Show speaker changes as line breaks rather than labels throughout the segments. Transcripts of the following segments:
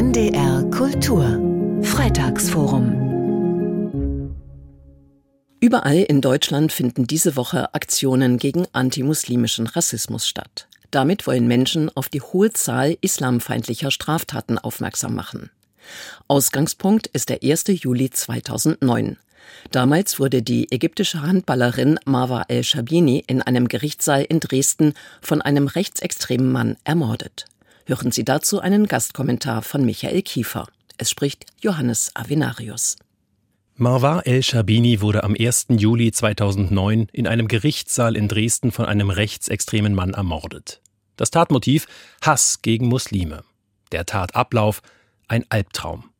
NDR Kultur Freitagsforum
Überall in Deutschland finden diese Woche Aktionen gegen antimuslimischen Rassismus statt. Damit wollen Menschen auf die hohe Zahl islamfeindlicher Straftaten aufmerksam machen. Ausgangspunkt ist der 1. Juli 2009. Damals wurde die ägyptische Handballerin Marwa el-Shabini in einem Gerichtssaal in Dresden von einem rechtsextremen Mann ermordet. Hören Sie dazu einen Gastkommentar von Michael Kiefer. Es spricht Johannes Avenarius.
Marwa el-Shabini wurde am 1. Juli 2009 in einem Gerichtssaal in Dresden von einem rechtsextremen Mann ermordet. Das Tatmotiv Hass gegen Muslime. Der Tatablauf ein Albtraum.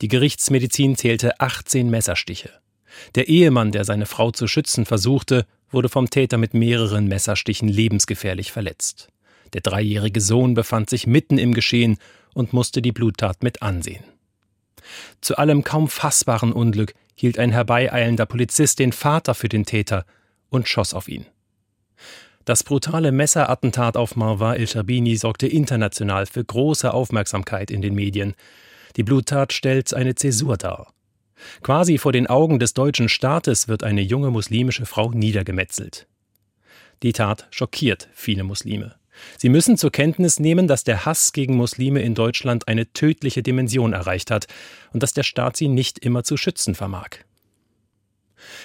Die Gerichtsmedizin zählte 18 Messerstiche. Der Ehemann, der seine Frau zu schützen versuchte, wurde vom Täter mit mehreren Messerstichen lebensgefährlich verletzt. Der dreijährige Sohn befand sich mitten im Geschehen und musste die Bluttat mit ansehen. Zu allem kaum fassbaren Unglück hielt ein herbeieilender Polizist den Vater für den Täter und schoss auf ihn. Das brutale Messerattentat auf Marwa el-Shabini sorgte international für große Aufmerksamkeit in den Medien. Die Bluttat stellt eine Zäsur dar. Quasi vor den Augen des deutschen Staates wird eine junge muslimische Frau niedergemetzelt. Die Tat schockiert viele Muslime. Sie müssen zur Kenntnis nehmen, dass der Hass gegen Muslime in Deutschland eine tödliche Dimension erreicht hat und dass der Staat sie nicht immer zu schützen vermag.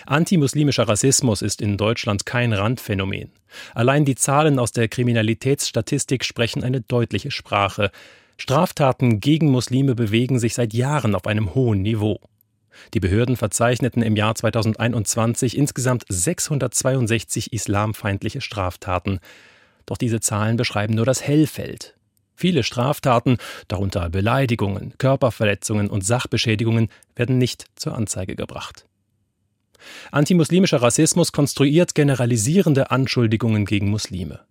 Antimuslimischer Rassismus ist in Deutschland kein Randphänomen. Allein die Zahlen aus der Kriminalitätsstatistik sprechen eine deutliche Sprache. Straftaten gegen Muslime bewegen sich seit Jahren auf einem hohen Niveau. Die Behörden verzeichneten im Jahr 2021 insgesamt 662 islamfeindliche Straftaten. Doch diese Zahlen beschreiben nur das Hellfeld. Viele Straftaten, darunter Beleidigungen, Körperverletzungen und Sachbeschädigungen, werden nicht zur Anzeige gebracht. Antimuslimischer Rassismus konstruiert generalisierende Anschuldigungen gegen Muslime.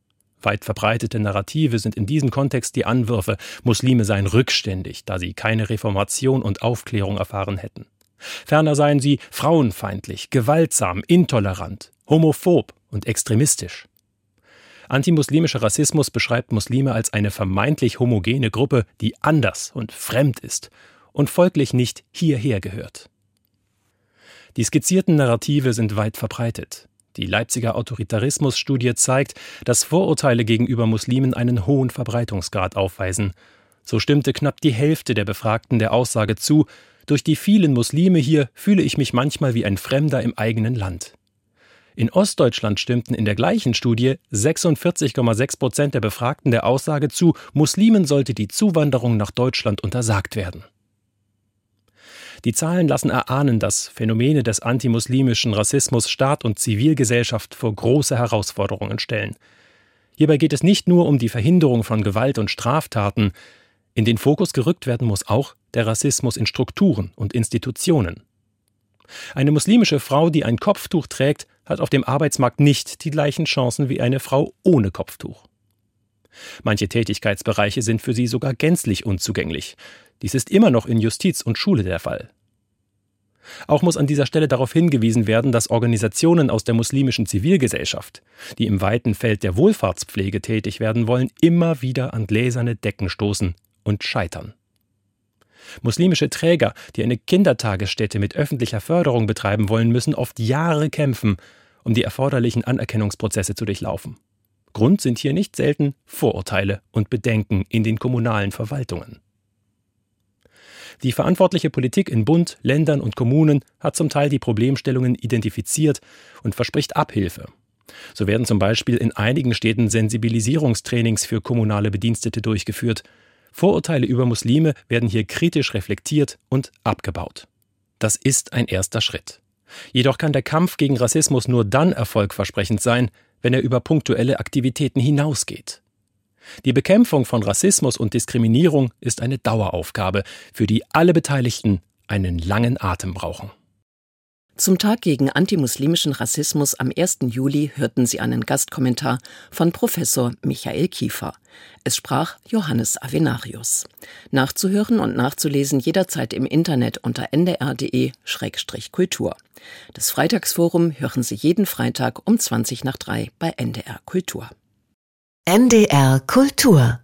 Weit verbreitete Narrative sind in diesem Kontext die Anwürfe, Muslime seien rückständig, da sie keine Reformation und Aufklärung erfahren hätten. Ferner seien sie frauenfeindlich, gewaltsam, intolerant, homophob und extremistisch. Antimuslimischer Rassismus beschreibt Muslime als eine vermeintlich homogene Gruppe, die anders und fremd ist und folglich nicht hierher gehört. Die skizzierten Narrative sind weit verbreitet. Die Leipziger Autoritarismusstudie zeigt, dass Vorurteile gegenüber Muslimen einen hohen Verbreitungsgrad aufweisen. So stimmte knapp die Hälfte der Befragten der Aussage zu, durch die vielen Muslime hier fühle ich mich manchmal wie ein Fremder im eigenen Land. In Ostdeutschland stimmten in der gleichen Studie 46,6 Prozent der Befragten der Aussage zu, Muslimen sollte die Zuwanderung nach Deutschland untersagt werden. Die Zahlen lassen erahnen, dass Phänomene des antimuslimischen Rassismus Staat und Zivilgesellschaft vor große Herausforderungen stellen. Hierbei geht es nicht nur um die Verhinderung von Gewalt und Straftaten, in den Fokus gerückt werden muss auch der Rassismus in Strukturen und Institutionen. Eine muslimische Frau, die ein Kopftuch trägt, hat auf dem Arbeitsmarkt nicht die gleichen Chancen wie eine Frau ohne Kopftuch. Manche Tätigkeitsbereiche sind für sie sogar gänzlich unzugänglich. Dies ist immer noch in Justiz und Schule der Fall. Auch muss an dieser Stelle darauf hingewiesen werden, dass Organisationen aus der muslimischen Zivilgesellschaft, die im weiten Feld der Wohlfahrtspflege tätig werden wollen, immer wieder an gläserne Decken stoßen und scheitern. Muslimische Träger, die eine Kindertagesstätte mit öffentlicher Förderung betreiben wollen, müssen oft Jahre kämpfen, um die erforderlichen Anerkennungsprozesse zu durchlaufen. Grund sind hier nicht selten Vorurteile und Bedenken in den kommunalen Verwaltungen. Die verantwortliche Politik in Bund, Ländern und Kommunen hat zum Teil die Problemstellungen identifiziert und verspricht Abhilfe. So werden zum Beispiel in einigen Städten Sensibilisierungstrainings für kommunale Bedienstete durchgeführt, Vorurteile über Muslime werden hier kritisch reflektiert und abgebaut. Das ist ein erster Schritt. Jedoch kann der Kampf gegen Rassismus nur dann erfolgversprechend sein, wenn er über punktuelle Aktivitäten hinausgeht. Die Bekämpfung von Rassismus und Diskriminierung ist eine Daueraufgabe, für die alle Beteiligten einen langen Atem brauchen.
Zum Tag gegen antimuslimischen Rassismus am 1. Juli hörten Sie einen Gastkommentar von Professor Michael Kiefer. Es sprach Johannes Avenarius. Nachzuhören und nachzulesen jederzeit im Internet unter ndr.de-kultur. Das Freitagsforum hören Sie jeden Freitag um 20 nach 3 bei NDR Kultur.
NDR Kultur